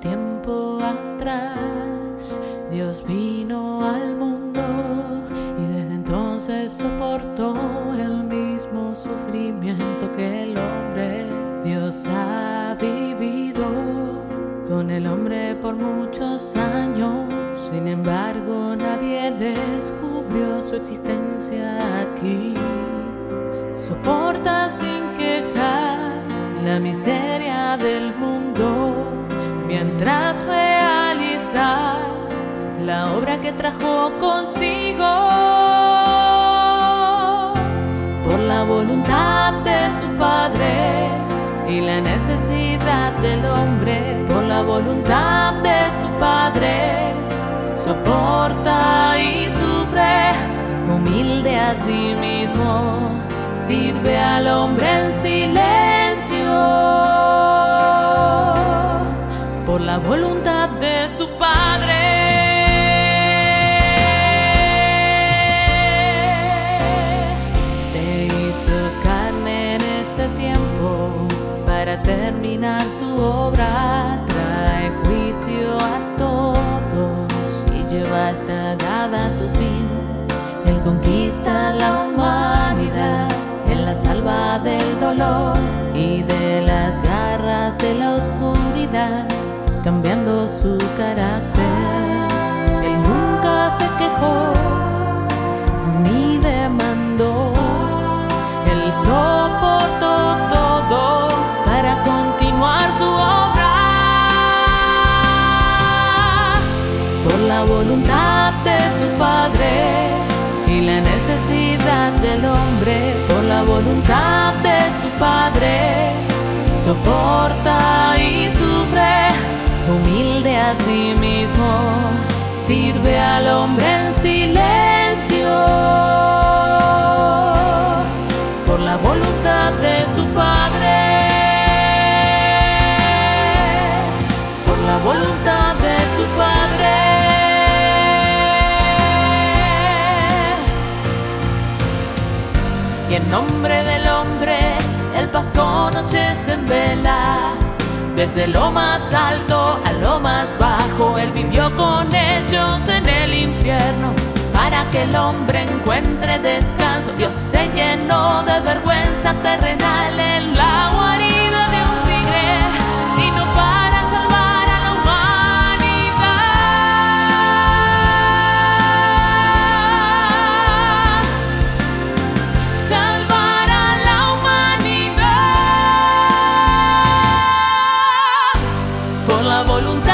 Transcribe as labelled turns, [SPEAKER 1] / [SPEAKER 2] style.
[SPEAKER 1] tiempo atrás Dios vino al mundo y desde entonces soportó el mismo sufrimiento que el hombre. Dios ha vivido con el hombre por muchos años, sin embargo nadie descubrió su existencia aquí. Soporta sin quejar la miseria del mundo mientras realiza la obra que trajo consigo. Por la voluntad de su Padre y la necesidad del hombre por la voluntad de su Padre soporta y sufre humilde a sí mismo sirve al hombre en la voluntad de su Padre. Se hizo carne en este tiempo para terminar su obra, trae juicio a todos y lleva esta dada su fin. Él conquista la humanidad, Él la salva del dolor y de las garras de la oscuridad su carácter. Él nunca se quejó ni demandó. Él soportó todo para continuar su obra. Por la voluntad de su Padre y la necesidad del hombre, por la voluntad de su Padre, soporta y sufre humilde a sí mismo, sirve al hombre en silencio. Por la voluntad de su Padre, por la voluntad de su Padre. Y en nombre del hombre, él pasó noches en vela desde lo más alto a lo más bajo, Él vivió con ellos en el infierno. Para que el hombre encuentre descanso, Dios se llenó de vergüenza terrenal en la guarida voluntad